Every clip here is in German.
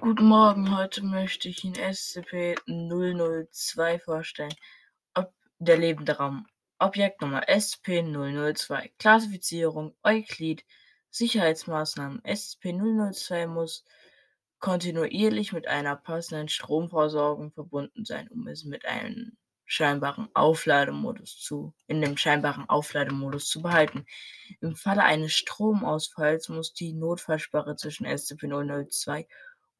Guten Morgen, heute möchte ich Ihnen SCP-002 vorstellen. Ob der lebende Raum. Objektnummer SCP-002. Klassifizierung Euklid. Sicherheitsmaßnahmen. SCP-002 muss kontinuierlich mit einer passenden Stromversorgung verbunden sein, um es mit einem scheinbaren Auflademodus zu, in dem scheinbaren Auflademodus zu behalten. Im Falle eines Stromausfalls muss die Notfallsperre zwischen SCP-002 und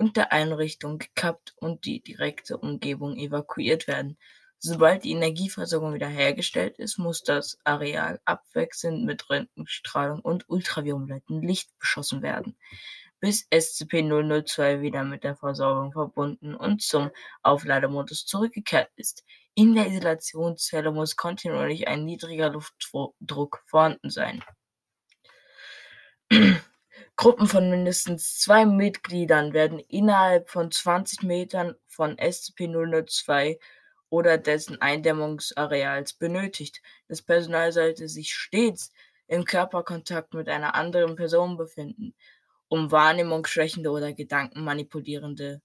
der Einrichtung gekappt und die direkte Umgebung evakuiert werden. Sobald die Energieversorgung wiederhergestellt ist, muss das Areal abwechselnd mit Röntgenstrahlung und ultraviolettem Licht beschossen werden, bis SCP-002 wieder mit der Versorgung verbunden und zum Auflademodus zurückgekehrt ist. In der Isolationszelle muss kontinuierlich ein niedriger Luftdruck vorhanden sein. Gruppen von mindestens zwei Mitgliedern werden innerhalb von 20 Metern von SCP-002 oder dessen Eindämmungsareals benötigt. Das Personal sollte sich stets im Körperkontakt mit einer anderen Person befinden, um wahrnehmungsschwächende oder gedankenmanipulierende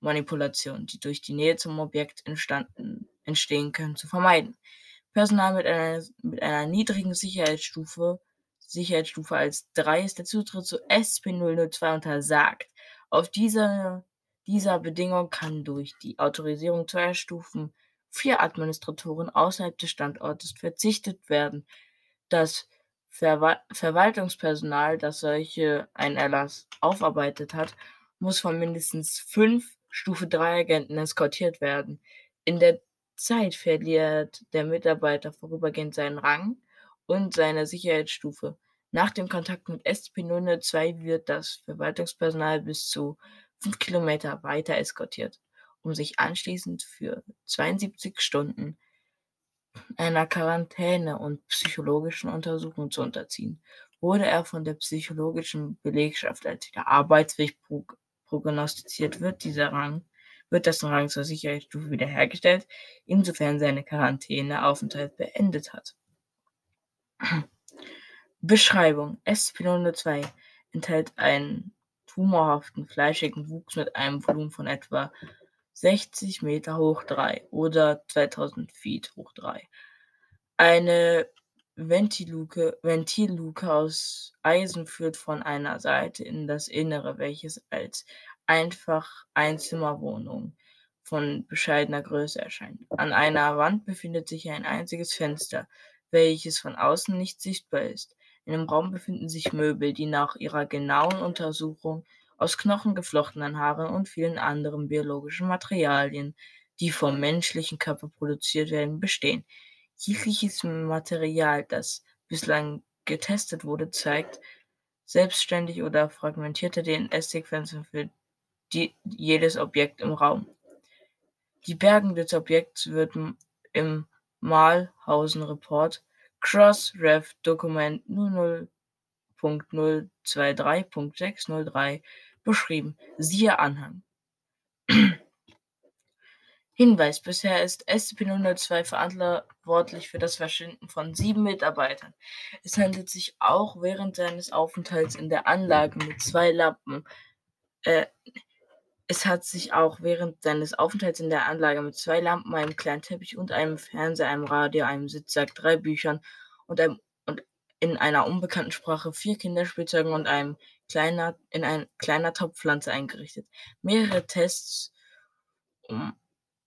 Manipulationen, die durch die Nähe zum Objekt entstehen können, zu vermeiden. Personal mit einer, mit einer niedrigen Sicherheitsstufe Sicherheitsstufe als 3 ist der Zutritt zu SCP-002 untersagt. Auf dieser, dieser Bedingung kann durch die Autorisierung zweier Stufen vier Administratoren außerhalb des Standortes verzichtet werden. Das Verwal Verwaltungspersonal, das solche einen Erlass aufarbeitet hat, muss von mindestens fünf Stufe 3 Agenten eskortiert werden. In der Zeit verliert der Mitarbeiter vorübergehend seinen Rang und seine Sicherheitsstufe. Nach dem Kontakt mit SCP-002 wird das Verwaltungspersonal bis zu fünf Kilometer weiter eskortiert, um sich anschließend für 72 Stunden einer Quarantäne und psychologischen Untersuchung zu unterziehen. Wurde er von der psychologischen Belegschaft als wieder arbeitsfähig prognostiziert, wird dieser Rang wird dessen Rang zur Sicherheitsstufe wiederhergestellt, insofern seine Quarantäneaufenthalt beendet hat. Beschreibung: SCP-002 enthält einen tumorhaften, fleischigen Wuchs mit einem Volumen von etwa 60 Meter hoch 3 oder 2000 Feet hoch 3. Eine Ventilluke, Ventilluke aus Eisen führt von einer Seite in das Innere, welches als einfach Einzimmerwohnung von bescheidener Größe erscheint. An einer Wand befindet sich ein einziges Fenster, welches von außen nicht sichtbar ist. In dem Raum befinden sich Möbel, die nach ihrer genauen Untersuchung aus Knochen, geflochtenen Haaren und vielen anderen biologischen Materialien, die vom menschlichen Körper produziert werden, bestehen. Jegliches Material, das bislang getestet wurde, zeigt selbstständig oder fragmentierte DNS-Sequenzen für die, jedes Objekt im Raum. Die Bergung des Objekts wird im Malhausen Report Cross-Ref Dokument 00.023.603 beschrieben. Siehe Anhang. Hinweis: Bisher ist SCP-002 verantwortlich für das Verschwinden von sieben Mitarbeitern. Es handelt sich auch während seines Aufenthalts in der Anlage mit zwei Lampen. Äh, es hat sich auch während seines Aufenthalts in der Anlage mit zwei Lampen, einem kleinen Teppich und einem Fernseher, einem Radio, einem Sitzsack, drei Büchern und, einem, und in einer unbekannten Sprache vier Kinderspielzeugen und einem kleiner, in ein kleiner Topfpflanze eingerichtet. Mehrere Tests, um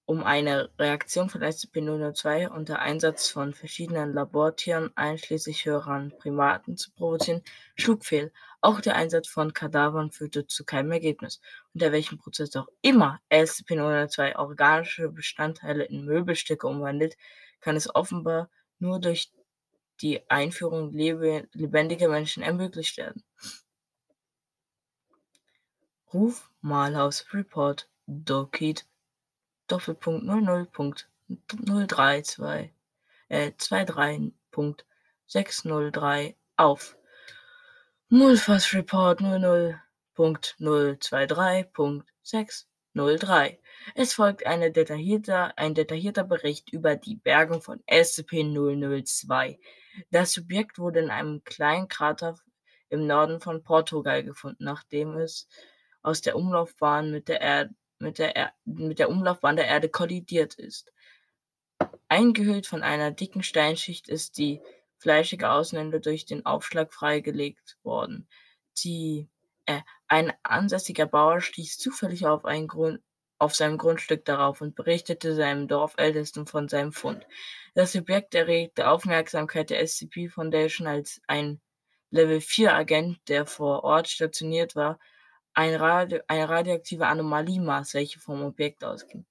um eine Reaktion von SCP-002 unter Einsatz von verschiedenen Labortieren, einschließlich höheren Primaten, zu provozieren, schlug fehl. Auch der Einsatz von Kadavern führte zu keinem Ergebnis. Unter welchem Prozess auch immer SCP-002 organische Bestandteile in Möbelstücke umwandelt, kann es offenbar nur durch die Einführung lebendiger Menschen ermöglicht werden. Ruf Malhaus Report Dokit Doppelpunkt null null Punkt null drei zwei äh, zwei drei Punkt sechs null drei auf. Mulfas Report null null Punkt null zwei drei Punkt sechs null drei. Es folgt eine detaillierter, ein detaillierter Bericht über die Bergung von SCP-002. Das Subjekt wurde in einem kleinen Krater im Norden von Portugal gefunden, nachdem es aus der Umlaufbahn mit der, er mit, der er mit der Umlaufbahn der Erde kollidiert ist. Eingehüllt von einer dicken Steinschicht ist die fleischige Außenende durch den Aufschlag freigelegt worden. Die, äh, ein ansässiger Bauer stieß zufällig auf, ein Grund, auf seinem Grundstück darauf und berichtete seinem Dorfältesten von seinem Fund. Das Objekt erregte Aufmerksamkeit der SCP Foundation als ein Level-4-Agent, der vor Ort stationiert war, ein Radio eine radioaktive Anomalie maß, welche vom Objekt ausging.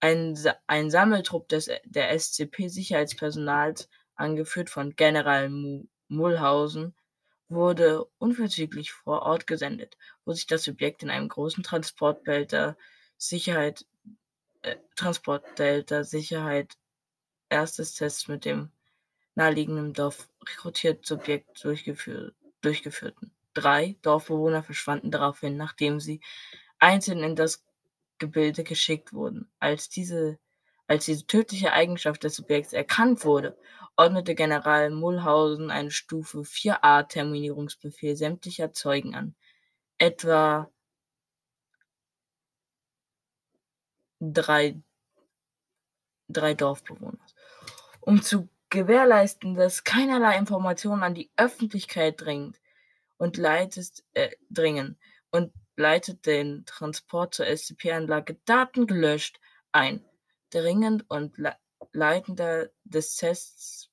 Ein, ein Sammeltrupp des, der SCP-Sicherheitspersonals, angeführt von General Mulhausen, wurde unverzüglich vor Ort gesendet, wo sich das Objekt in einem großen Transportbehälter Sicherheit, äh, Transportdelta Sicherheit erstes Tests mit dem naheliegenden Dorf rekrutiert Subjekt durchgeführ durchgeführten. Drei Dorfbewohner verschwanden daraufhin, nachdem sie einzeln in das Gebilde geschickt wurden. Als diese, als diese tödliche Eigenschaft des Subjekts erkannt wurde, ordnete General Mulhausen einen Stufe 4a Terminierungsbefehl sämtlicher Zeugen an. Etwa drei, drei Dorfbewohner. Um zu gewährleisten, dass keinerlei Informationen an die Öffentlichkeit dringt und leitet, äh, dringen und leitet den Transport zur SCP-Anlage Daten gelöscht ein. Dringend und le Leitender des Tests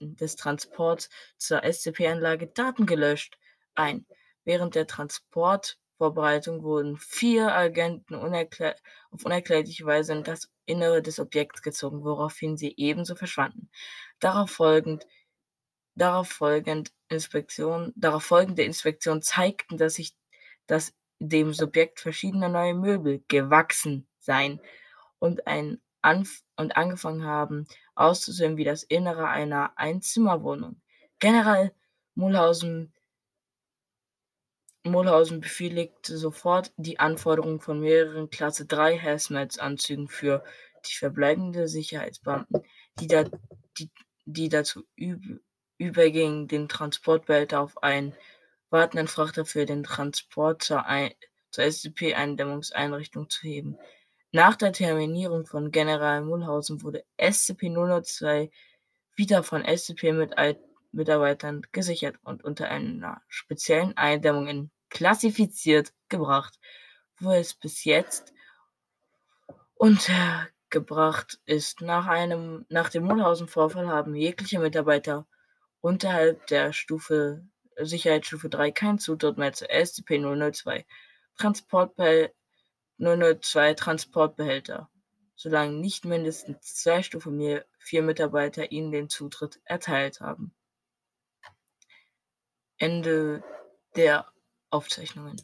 des Transports zur SCP-Anlage Daten gelöscht ein. Während der Transport Vorbereitung wurden vier Agenten unerklär auf unerklärliche Weise in das Innere des Objekts gezogen, woraufhin sie ebenso verschwanden. Darauf folgend darauf folgend Inspektion, darauf folgende Inspektionen zeigten, dass sich dass dem Subjekt verschiedene neue Möbel gewachsen seien und ein Anf und angefangen haben auszusehen wie das Innere einer Einzimmerwohnung. General Mulhausen Mulhausen befehligte sofort die Anforderung von mehreren Klasse-3-Hazmat-Anzügen für die verbleibenden Sicherheitsbeamten, die, da, die, die dazu üb, übergingen, den Transportbehälter auf einen wartenden Frachter für den Transport zur, zur SCP-Eindämmungseinrichtung zu heben. Nach der Terminierung von General Mulhausen wurde SCP-002 wieder von SCP-Mitarbeitern gesichert und unter einer speziellen Eindämmung in klassifiziert gebracht, wo es bis jetzt untergebracht ist. Nach, einem, nach dem Mulhausen-Vorfall haben jegliche Mitarbeiter unterhalb der Stufe Sicherheitsstufe 3 keinen Zutritt mehr zur SCP-002 Transportbehälter 002 Transportbehälter, solange nicht mindestens zwei Stufe 4 Mitarbeiter ihnen den Zutritt erteilt haben. Ende der Aufzeichnungen